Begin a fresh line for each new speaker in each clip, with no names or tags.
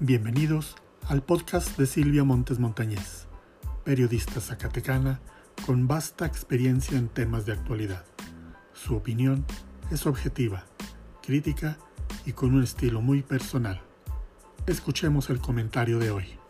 Bienvenidos al podcast de Silvia Montes Montañez, periodista zacatecana con vasta experiencia en temas de actualidad. Su opinión es objetiva, crítica y con un estilo muy personal. Escuchemos el comentario de hoy.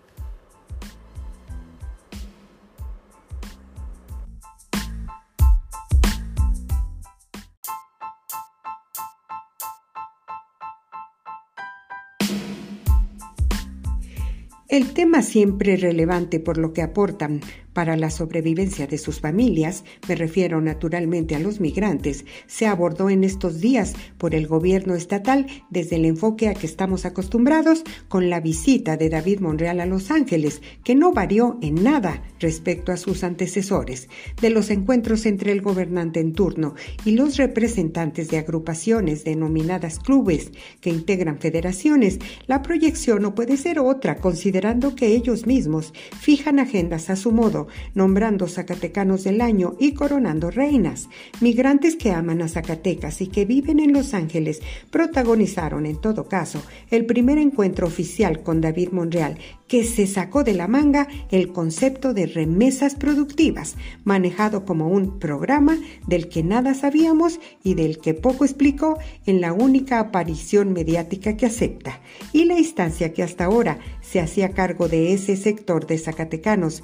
El tema siempre relevante por lo que aportan para la sobrevivencia de sus familias, me refiero naturalmente a los migrantes, se abordó en estos días por el gobierno estatal desde el enfoque a que estamos acostumbrados con la visita de David Monreal a Los Ángeles, que no varió en nada respecto a sus antecesores, de los encuentros entre el gobernante en turno y los representantes de agrupaciones denominadas clubes que integran federaciones, la proyección no puede ser otra considerando que ellos mismos fijan agendas a su modo nombrando Zacatecanos del Año y coronando reinas. Migrantes que aman a Zacatecas y que viven en Los Ángeles protagonizaron, en todo caso, el primer encuentro oficial con David Monreal, que se sacó de la manga el concepto de remesas productivas, manejado como un programa del que nada sabíamos y del que poco explicó en la única aparición mediática que acepta, y la instancia que hasta ahora se hacía cargo de ese sector de zacatecanos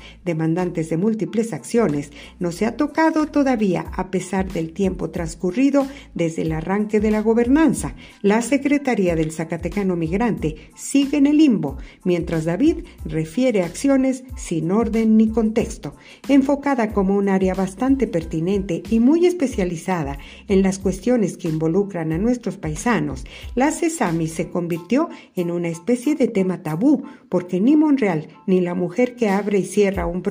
demandantes de múltiples acciones, no se ha tocado todavía a pesar del tiempo transcurrido desde el arranque de la gobernanza. La Secretaría del Zacatecano Migrante sigue en el limbo, mientras David refiere acciones sin orden ni contexto, enfocada como un área bastante pertinente y muy especializada en las cuestiones que involucran a nuestros paisanos. La CESAMI se convirtió en una especie de tema tabú, porque ni Monreal ni la mujer que abre y cierra un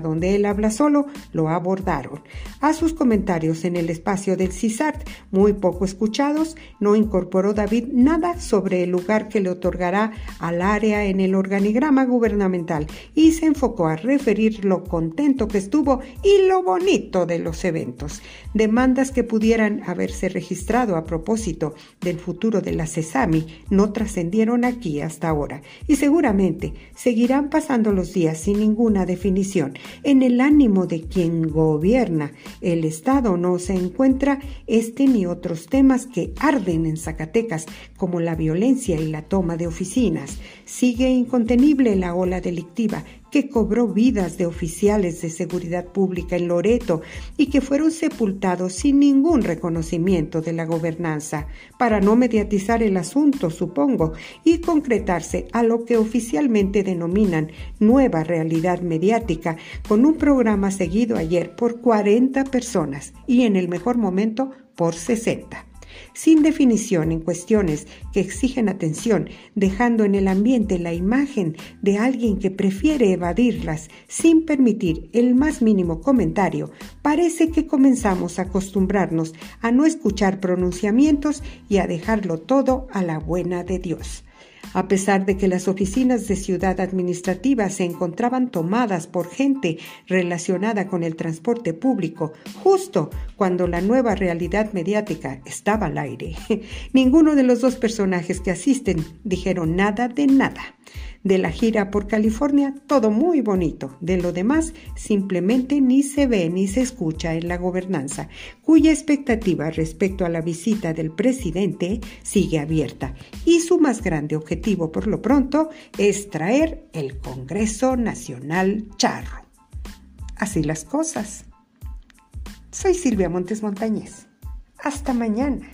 donde él habla solo lo abordaron. A sus comentarios en el espacio del CISART, muy poco escuchados, no incorporó David nada sobre el lugar que le otorgará al área en el organigrama gubernamental y se enfocó a referir lo contento que estuvo y lo bonito de los eventos. Demandas que pudieran haberse registrado a propósito del futuro de la CESAMI no trascendieron aquí hasta ahora y seguramente seguirán pasando los días sin ninguna definición. En el ánimo de quien gobierna el Estado no se encuentra este ni otros temas que arden en Zacatecas como la violencia y la toma de oficinas. Sigue incontenible la ola delictiva que cobró vidas de oficiales de seguridad pública en Loreto y que fueron sepultados sin ningún reconocimiento de la gobernanza, para no mediatizar el asunto, supongo, y concretarse a lo que oficialmente denominan nueva realidad mediática, con un programa seguido ayer por 40 personas y en el mejor momento por 60 sin definición en cuestiones que exigen atención, dejando en el ambiente la imagen de alguien que prefiere evadirlas sin permitir el más mínimo comentario, parece que comenzamos a acostumbrarnos a no escuchar pronunciamientos y a dejarlo todo a la buena de Dios a pesar de que las oficinas de ciudad administrativa se encontraban tomadas por gente relacionada con el transporte público, justo cuando la nueva realidad mediática estaba al aire. Ninguno de los dos personajes que asisten dijeron nada de nada. De la gira por California, todo muy bonito. De lo demás, simplemente ni se ve ni se escucha en la gobernanza, cuya expectativa respecto a la visita del presidente sigue abierta. Y su más grande objetivo, por lo pronto, es traer el Congreso Nacional Charro. Así las cosas. Soy Silvia Montes Montañez. Hasta mañana.